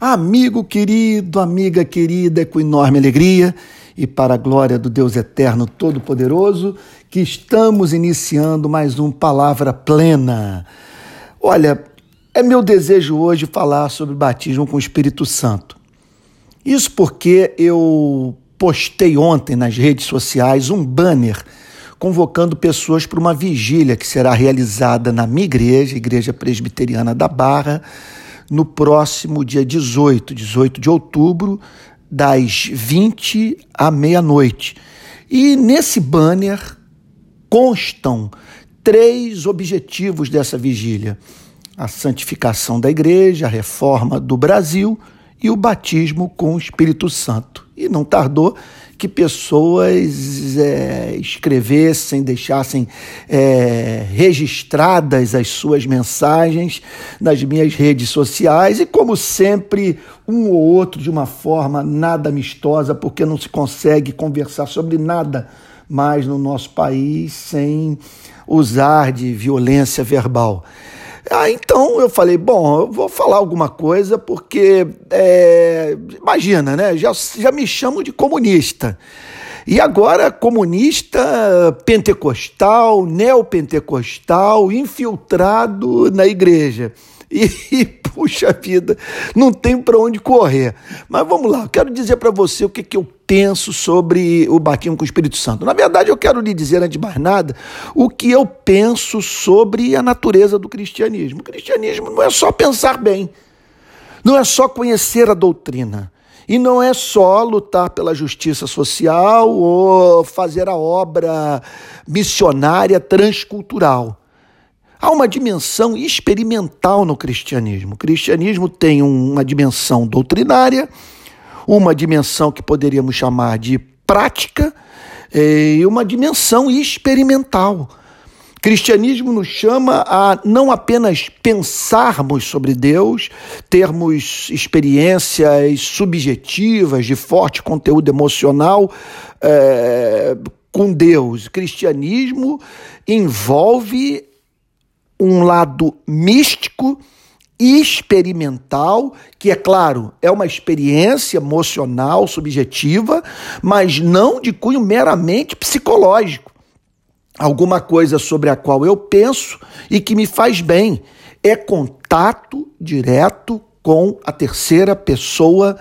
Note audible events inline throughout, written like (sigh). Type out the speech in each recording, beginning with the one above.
Amigo querido, amiga querida, é com enorme alegria e para a glória do Deus Eterno Todo-Poderoso que estamos iniciando mais um Palavra Plena. Olha, é meu desejo hoje falar sobre batismo com o Espírito Santo. Isso porque eu postei ontem nas redes sociais um banner convocando pessoas para uma vigília que será realizada na minha igreja, Igreja Presbiteriana da Barra, no próximo dia 18, 18 de outubro, das 20 à meia-noite. E nesse banner constam três objetivos dessa vigília: a santificação da igreja, a reforma do Brasil e o batismo com o Espírito Santo. E não tardou que pessoas é, escrevessem, deixassem é, registradas as suas mensagens nas minhas redes sociais e, como sempre, um ou outro de uma forma nada amistosa, porque não se consegue conversar sobre nada mais no nosso país sem usar de violência verbal. Ah, então eu falei, bom, eu vou falar alguma coisa porque, é, imagina, né? Já, já me chamam de comunista. E agora, comunista pentecostal, neopentecostal, infiltrado na igreja. E, (laughs) puxa vida, não tem para onde correr. Mas vamos lá, eu quero dizer para você o que, que eu penso sobre o batismo com o Espírito Santo. Na verdade, eu quero lhe dizer, antes de mais nada, o que eu penso sobre a natureza do cristianismo. O cristianismo não é só pensar bem, não é só conhecer a doutrina. E não é só lutar pela justiça social ou fazer a obra missionária transcultural. Há uma dimensão experimental no cristianismo. O cristianismo tem uma dimensão doutrinária, uma dimensão que poderíamos chamar de prática eh, e uma dimensão experimental. Cristianismo nos chama a não apenas pensarmos sobre Deus, termos experiências subjetivas de forte conteúdo emocional é, com Deus. Cristianismo envolve um lado místico experimental, que é claro, é uma experiência emocional, subjetiva, mas não de cunho meramente psicológico. Alguma coisa sobre a qual eu penso e que me faz bem. É contato direto com a terceira pessoa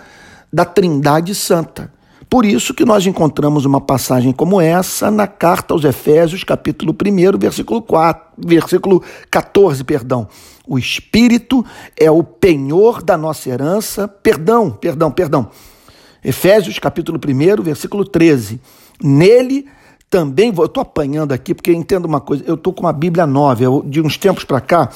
da Trindade Santa. Por isso que nós encontramos uma passagem como essa na carta aos Efésios, capítulo 1, versículo 4, versículo 14, perdão. O espírito é o penhor da nossa herança. Perdão, perdão, perdão. Efésios, capítulo 1, versículo 13. Nele também, vou, eu estou apanhando aqui porque entendo uma coisa, eu estou com uma Bíblia nova, eu, de uns tempos para cá,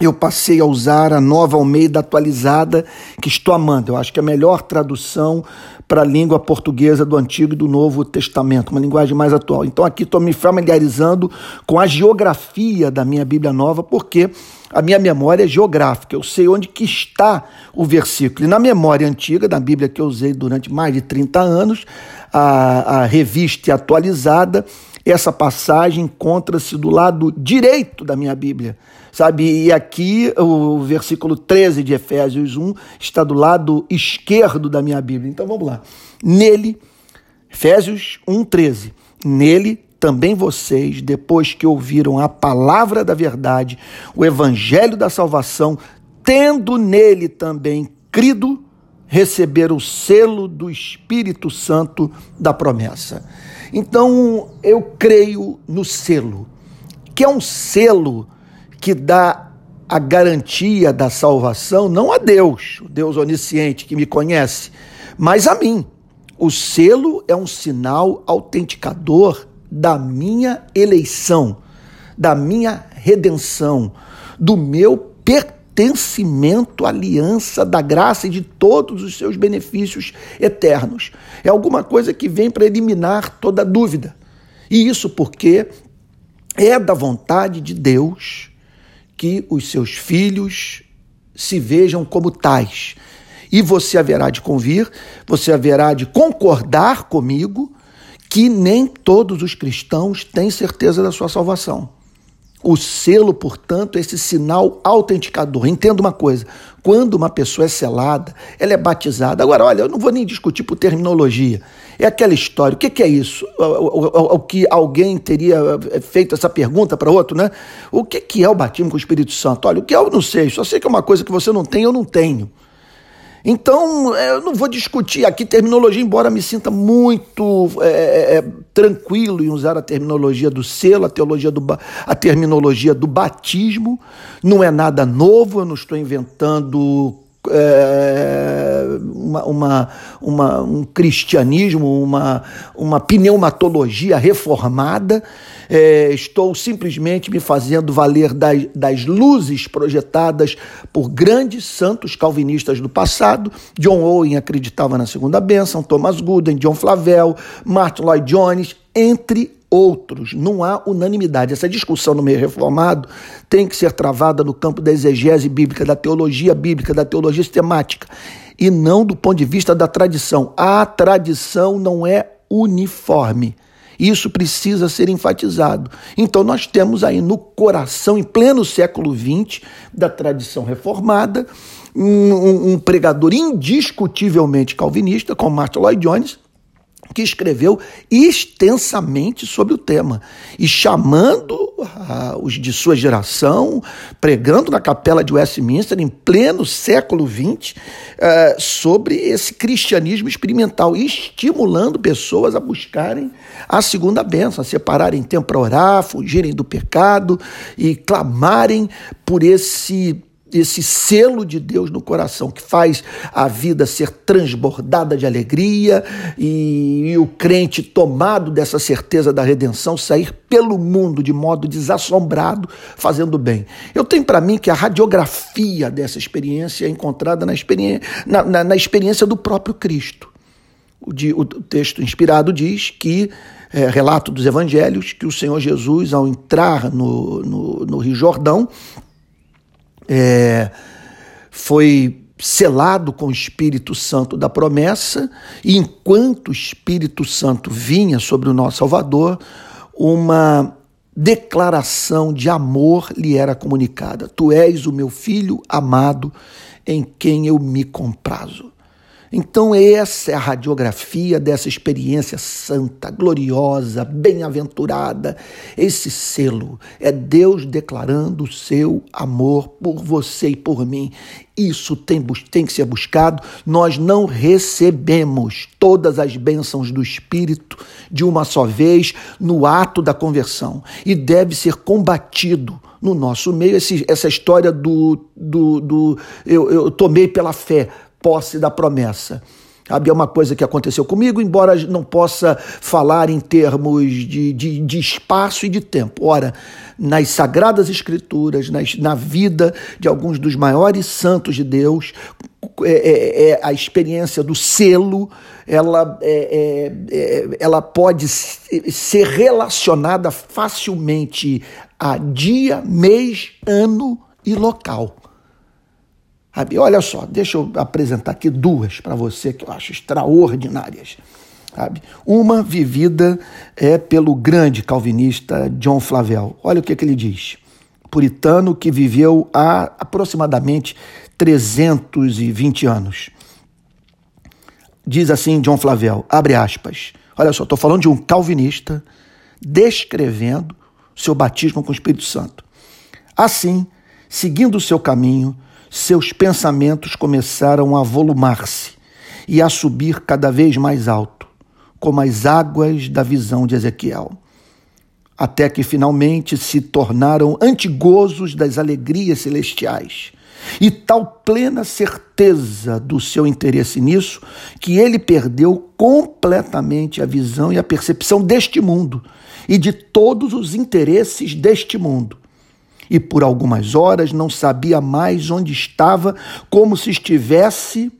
eu passei a usar a nova Almeida atualizada, que estou amando. Eu acho que é a melhor tradução para a língua portuguesa do Antigo e do Novo Testamento, uma linguagem mais atual. Então aqui estou me familiarizando com a geografia da minha Bíblia nova, porque a minha memória é geográfica. Eu sei onde que está o versículo. E na memória antiga, da Bíblia que eu usei durante mais de 30 anos, a, a revista atualizada, essa passagem encontra-se do lado direito da minha Bíblia, sabe? E aqui o versículo 13 de Efésios 1 está do lado esquerdo da minha Bíblia. Então vamos lá. Nele, Efésios 1:13. Nele também vocês, depois que ouviram a palavra da verdade, o evangelho da salvação, tendo nele também crido, receberam o selo do Espírito Santo da promessa. Então, eu creio no selo, que é um selo que dá a garantia da salvação não a Deus, o Deus onisciente que me conhece, mas a mim. O selo é um sinal autenticador da minha eleição, da minha redenção, do meu pertencimento à aliança da graça e de todos os seus benefícios eternos. É alguma coisa que vem para eliminar toda dúvida. E isso porque é da vontade de Deus que os seus filhos se vejam como tais. E você haverá de convir, você haverá de concordar comigo que nem todos os cristãos têm certeza da sua salvação. O selo, portanto, é esse sinal autenticador. Entenda uma coisa: quando uma pessoa é selada, ela é batizada. Agora, olha, eu não vou nem discutir por terminologia. É aquela história. O que, é isso? O, que alguém teria eh, feito essa pergunta para outro, né? O que, que é o batismo com o Espírito Santo? Olha, o que eu não sei. Só sei que é uma coisa que você não tem, eu não tenho. Então, é, eu não vou discutir aqui terminologia, embora me sinta muito é, é, é, tranquilo em usar a terminologia do selo, a, teologia do, a terminologia do batismo. Não é nada novo, eu não estou inventando é, uma, uma, uma, um cristianismo, uma, uma pneumatologia reformada. É, estou simplesmente me fazendo valer das, das luzes projetadas por grandes santos calvinistas do passado. John Owen acreditava na segunda bênção, Thomas Gooden, John Flavel, Martin Lloyd Jones, entre outros. Não há unanimidade. Essa discussão no meio reformado tem que ser travada no campo da exegese bíblica, da teologia bíblica, da teologia sistemática, e não do ponto de vista da tradição. A tradição não é uniforme. Isso precisa ser enfatizado. Então, nós temos aí no coração, em pleno século XX, da tradição reformada, um, um, pregador indiscutivelmente calvinista, como Martin Lloyd Jones, que escreveu extensamente sobre o tema. E chamando ah, os de sua geração, pregando na capela de Westminster em pleno século XX ah, sobre esse cristianismo experimental, estimulando pessoas a buscarem a segunda bênção, a separarem tempo para orar, fugirem do pecado e clamarem por esse esse selo de Deus no coração que faz a vida ser transbordada de alegria e, e, o crente tomado dessa certeza da redenção sair pelo mundo de modo desassombrado fazendo bem. Eu tenho para mim que a radiografia dessa experiência é encontrada na experiência, na, na, na experiência do próprio Cristo. O, de, o texto inspirado diz que é, relato dos evangelhos que o Senhor Jesus, ao entrar no, no, no Rio Jordão, é, foi selado com o Espírito Santo da promessa, e enquanto o Espírito Santo vinha sobre o nosso Salvador, uma declaração de amor lhe era comunicada: Tu és o meu filho amado, em quem eu me comprazo. Então, essa é a radiografia dessa experiência santa, gloriosa, bem-aventurada. Esse selo é Deus declarando o seu amor por você e por mim. Isso tem, tem que ser buscado. Nós não recebemos todas as bênçãos do Espírito de uma só vez no ato da conversão e deve ser combatido no nosso meio esse, essa história do, do, do eu, eu tomei pela fé posse da promessa. Sabe, é uma coisa que aconteceu comigo, embora não possa falar em termos de, de, de espaço e de tempo. Ora, nas Sagradas Escrituras, nas, na vida de alguns dos maiores santos de Deus, é, é, é a experiência do selo, ela, é, é, é, ela pode ser relacionada facilmente a dia, mês, ano e local. Sabe? Olha só, deixa eu apresentar aqui duas para você que eu acho extraordinárias. Sabe? Uma vivida é pelo grande calvinista John Flavel. Olha o que, que ele diz. Puritano que viveu há aproximadamente 320 anos. Diz assim John Flavel, abre aspas. Olha só, estou falando de um calvinista descrevendo seu batismo com o Espírito Santo. Assim, seguindo o seu caminho, seus pensamentos começaram a volumar-se e a subir cada vez mais alto, como as águas da visão de Ezequiel, até que finalmente se tornaram antigozos das alegrias celestiais. E tal plena certeza do seu interesse nisso, que ele perdeu completamente a visão e a percepção deste mundo e de todos os interesses deste mundo e por algumas horas não sabia mais onde estava, como se estivesse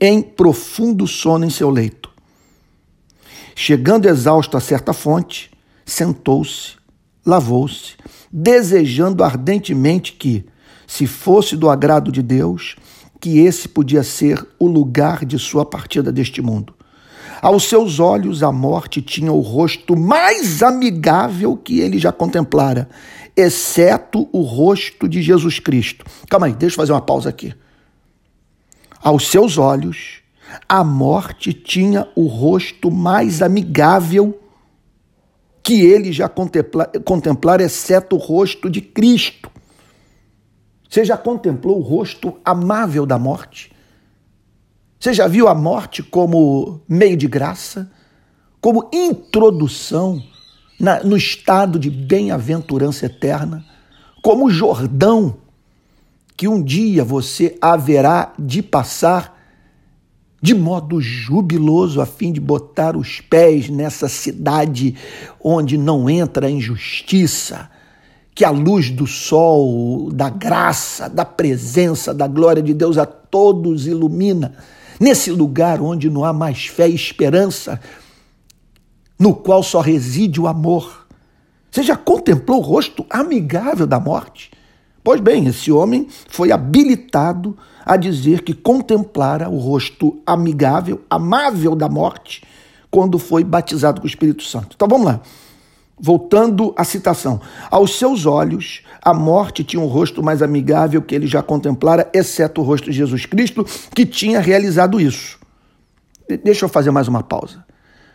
em profundo sono em seu leito. Chegando exausto a certa fonte, sentou-se, lavou-se, desejando ardentemente que, se fosse do agrado de Deus, que esse podia ser o lugar de sua partida deste mundo. Aos seus olhos, a morte tinha o rosto mais amigável que ele já contemplara, exceto o rosto de Jesus Cristo. Calma aí, deixa eu fazer uma pausa aqui. Aos seus olhos, a morte tinha o rosto mais amigável que ele já contemplar, contemplar, exceto o rosto de Cristo. Você já contemplou o rosto amável da morte? Você já viu a morte como meio de graça, como introdução na, no estado de bem-aventurança eterna, como Jordão que um dia você haverá de passar de modo jubiloso a fim de botar os pés nessa cidade onde não entra a injustiça, que a luz do sol, da graça, da presença, da glória de Deus a todos ilumina, nesse lugar onde não há mais fé e esperança, no qual só reside o amor. Você já contemplou o rosto amigável da morte? Pois bem, esse homem foi habilitado a dizer que contemplara o rosto amigável, amável da morte, quando foi batizado com o Espírito Santo. Então vamos lá. Voltando à citação. Aos seus olhos, a morte tinha um rosto mais amigável que ele já contemplara, exceto o rosto de Jesus Cristo, que tinha realizado isso. Deixa eu fazer mais uma pausa.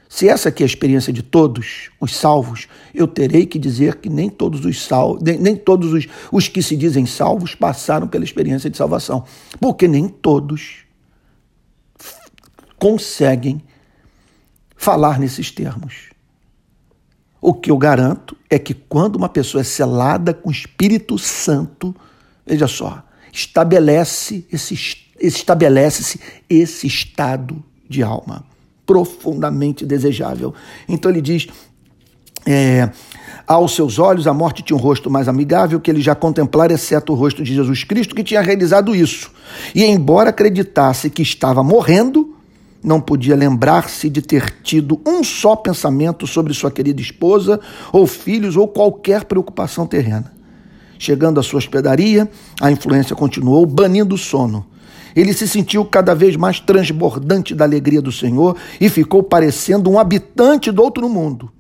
Se essa aqui é a experiência de todos os salvos, eu terei que dizer que nem todos os salvos, nem, nem todos os, os que se dizem salvos passaram pela experiência de salvação. Porque nem todos conseguem falar nesses termos. O que eu garanto é que quando uma pessoa é selada com o Espírito Santo, veja só, estabelece esse estabelece-se esse estado de alma profundamente desejável. Então ele diz: é, aos seus olhos a morte tinha um rosto mais amigável que ele já contemplara, exceto o rosto de Jesus Cristo, que tinha realizado isso. E embora acreditasse que estava morrendo, não podia lembrar-se de ter tido um só pensamento sobre sua querida esposa, ou filhos, ou qualquer preocupação terrena. Chegando à sua hospedaria, a influência continuou, banindo o sono ele se sentiu cada vez mais transbordante da alegria do Senhor e ficou parecendo um habitante do outro mundo.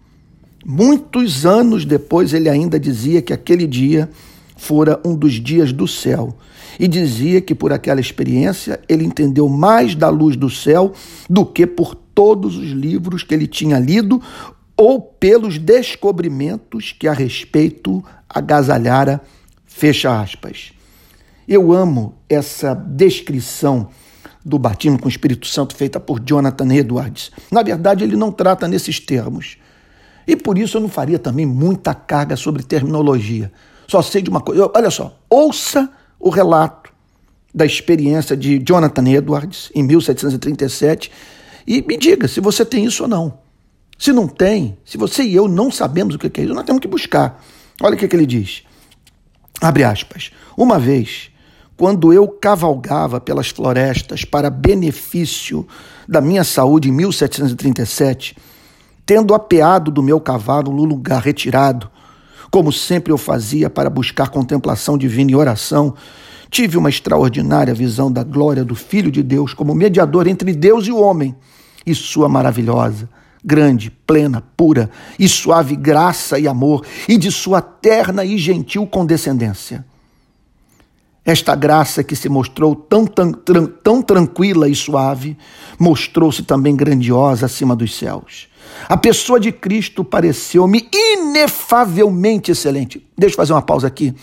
Muitos anos depois, ele ainda dizia que aquele dia fora um dos dias do céu e dizia que por aquela experiência ele entendeu mais da luz do céu do que por todos os livros que ele tinha lido ou pelos descobrimentos que a respeito agasalhara. Fecha aspas. Eu amo essa descrição do batismo com o Espírito Santo feita por Jonathan Edwards. Na verdade, ele não trata nesses termos. E por isso eu não faria também muita carga sobre terminologia. Só sei de uma coisa. Olha só, ouça o relato da experiência de Jonathan Edwards em 1737 e me diga se você tem isso ou não. Se não tem, se você e eu não sabemos o que é isso, nós temos que buscar. Olha o que, é que ele diz. Abre aspas. Uma vez quando eu cavalgava pelas florestas para benefício da minha saúde em 1737, tendo apeado do meu cavalo no lugar retirado, como sempre eu fazia para buscar contemplação divina e oração, tive uma extraordinária visão da glória do Filho de Deus como mediador entre Deus e o homem, e sua maravilhosa, grande, plena, pura e suave graça e amor, e de sua terna e gentil condescendência. Esta graça que se mostrou tão, tão, tão tranquila e suave, mostrou-se também grandiosa acima dos céus. A pessoa de Cristo pareceu-me inefavelmente excelente. Deixa eu fazer uma pausa aqui.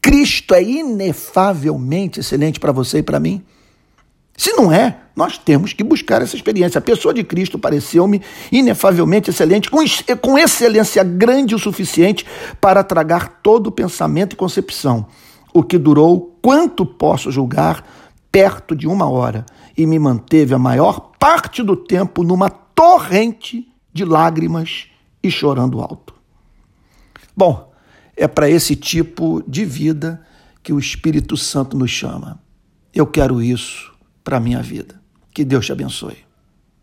Cristo é inefavelmente excelente para você e para mim? Se não é, nós temos que buscar essa experiência. A pessoa de Cristo pareceu-me inefavelmente excelente, com, com excelência grande o suficiente para tragar todo pensamento e concepção o que durou, quanto posso julgar, perto de uma hora, e me manteve a maior parte do tempo numa torrente de lágrimas e chorando alto. Bom, é para esse tipo de vida que o Espírito Santo nos chama. Eu quero isso para a minha vida. Que Deus te abençoe.